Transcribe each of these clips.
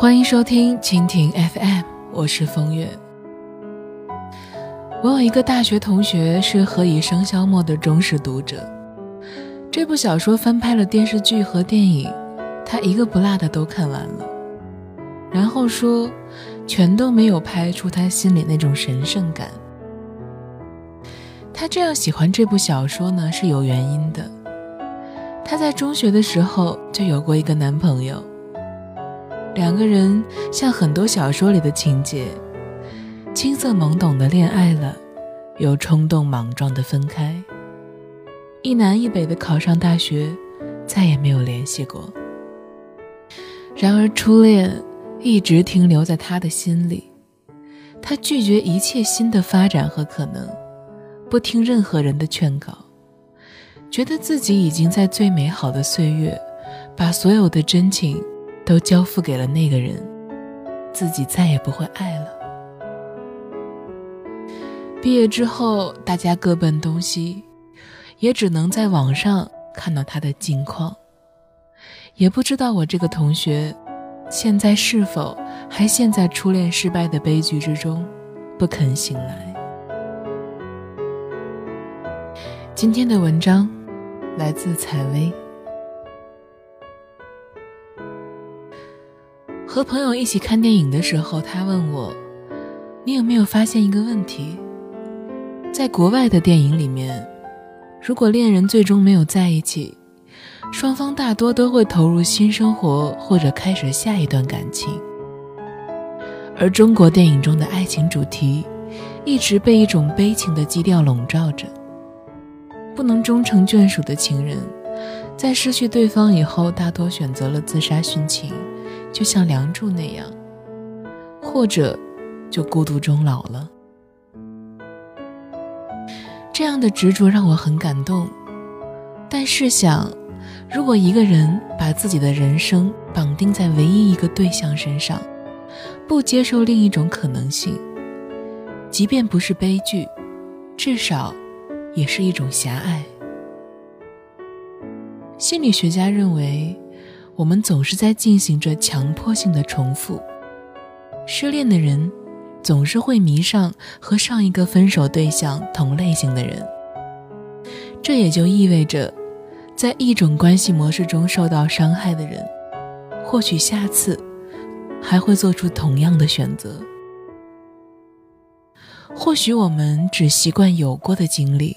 欢迎收听蜻蜓 FM，我是风月。我有一个大学同学是《何以笙箫默》的忠实读者，这部小说翻拍了电视剧和电影，他一个不落的都看完了。然后说，全都没有拍出他心里那种神圣感。他这样喜欢这部小说呢，是有原因的。他在中学的时候就有过一个男朋友。两个人像很多小说里的情节，青涩懵懂的恋爱了，又冲动莽撞的分开，一南一北的考上大学，再也没有联系过。然而初恋一直停留在他的心里，他拒绝一切新的发展和可能，不听任何人的劝告，觉得自己已经在最美好的岁月，把所有的真情。都交付给了那个人，自己再也不会爱了。毕业之后，大家各奔东西，也只能在网上看到他的近况，也不知道我这个同学现在是否还陷在初恋失败的悲剧之中，不肯醒来。今天的文章来自采薇。和朋友一起看电影的时候，他问我：“你有没有发现一个问题？在国外的电影里面，如果恋人最终没有在一起，双方大多都会投入新生活或者开始下一段感情。而中国电影中的爱情主题，一直被一种悲情的基调笼罩着。不能终成眷属的情人，在失去对方以后，大多选择了自杀殉情。”就像梁祝那样，或者就孤独终老了。这样的执着让我很感动。但试想，如果一个人把自己的人生绑定在唯一一个对象身上，不接受另一种可能性，即便不是悲剧，至少也是一种狭隘。心理学家认为。我们总是在进行着强迫性的重复。失恋的人总是会迷上和上一个分手对象同类型的人，这也就意味着，在一种关系模式中受到伤害的人，或许下次还会做出同样的选择。或许我们只习惯有过的经历，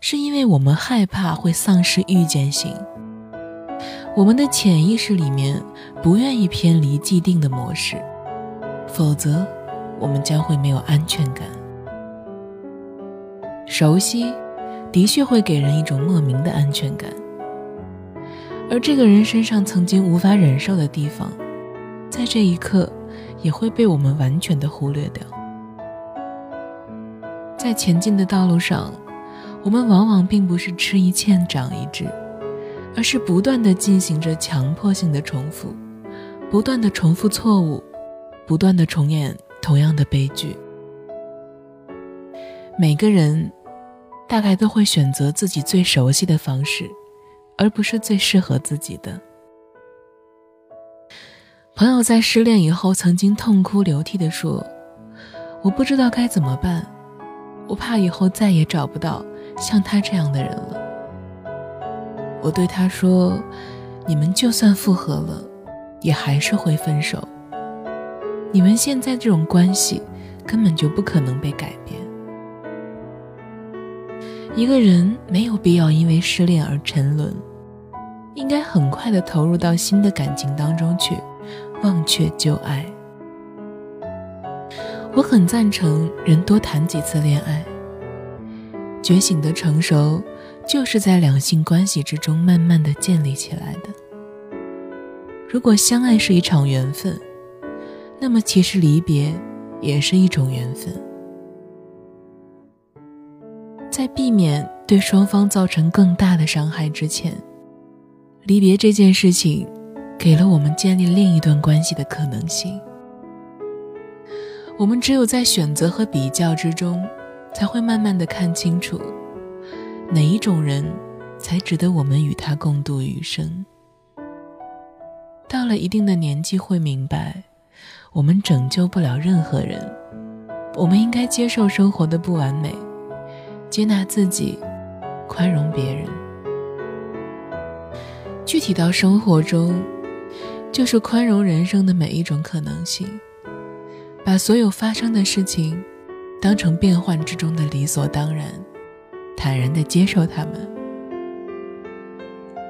是因为我们害怕会丧失预见性。我们的潜意识里面不愿意偏离既定的模式，否则我们将会没有安全感。熟悉的确会给人一种莫名的安全感，而这个人身上曾经无法忍受的地方，在这一刻也会被我们完全的忽略掉。在前进的道路上，我们往往并不是吃一堑长一智。而是不断的进行着强迫性的重复，不断的重复错误，不断的重演同样的悲剧。每个人大概都会选择自己最熟悉的方式，而不是最适合自己的。朋友在失恋以后曾经痛哭流涕地说：“我不知道该怎么办，我怕以后再也找不到像他这样的人了。”我对他说：“你们就算复合了，也还是会分手。你们现在这种关系，根本就不可能被改变。一个人没有必要因为失恋而沉沦，应该很快的投入到新的感情当中去，忘却旧爱。我很赞成人多谈几次恋爱，觉醒的成熟。”就是在两性关系之中慢慢的建立起来的。如果相爱是一场缘分，那么其实离别也是一种缘分。在避免对双方造成更大的伤害之前，离别这件事情，给了我们建立另一段关系的可能性。我们只有在选择和比较之中，才会慢慢的看清楚。哪一种人，才值得我们与他共度余生？到了一定的年纪会明白，我们拯救不了任何人，我们应该接受生活的不完美，接纳自己，宽容别人。具体到生活中，就是宽容人生的每一种可能性，把所有发生的事情当成变幻之中的理所当然，坦然地接受他们。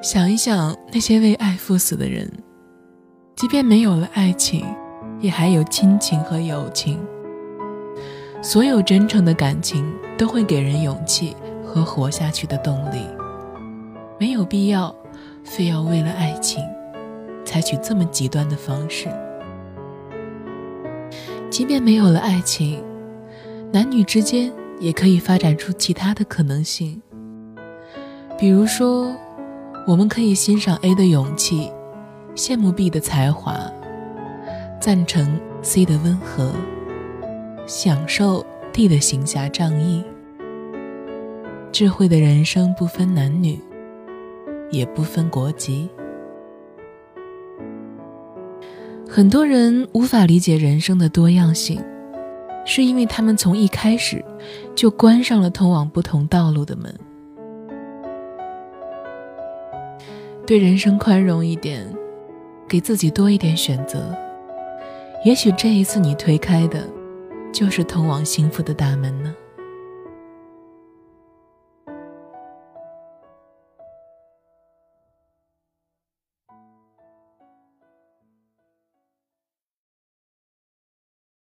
想一想那些为爱赴死的人，即便没有了爱情，也还有亲情和友情。所有真诚的感情都会给人勇气和活下去的动力，没有必要。非要为了爱情，采取这么极端的方式。即便没有了爱情，男女之间也可以发展出其他的可能性。比如说，我们可以欣赏 A 的勇气，羡慕 B 的才华，赞成 C 的温和，享受 D 的行侠仗义。智慧的人生不分男女。也不分国籍。很多人无法理解人生的多样性，是因为他们从一开始就关上了通往不同道路的门。对人生宽容一点，给自己多一点选择，也许这一次你推开的，就是通往幸福的大门呢。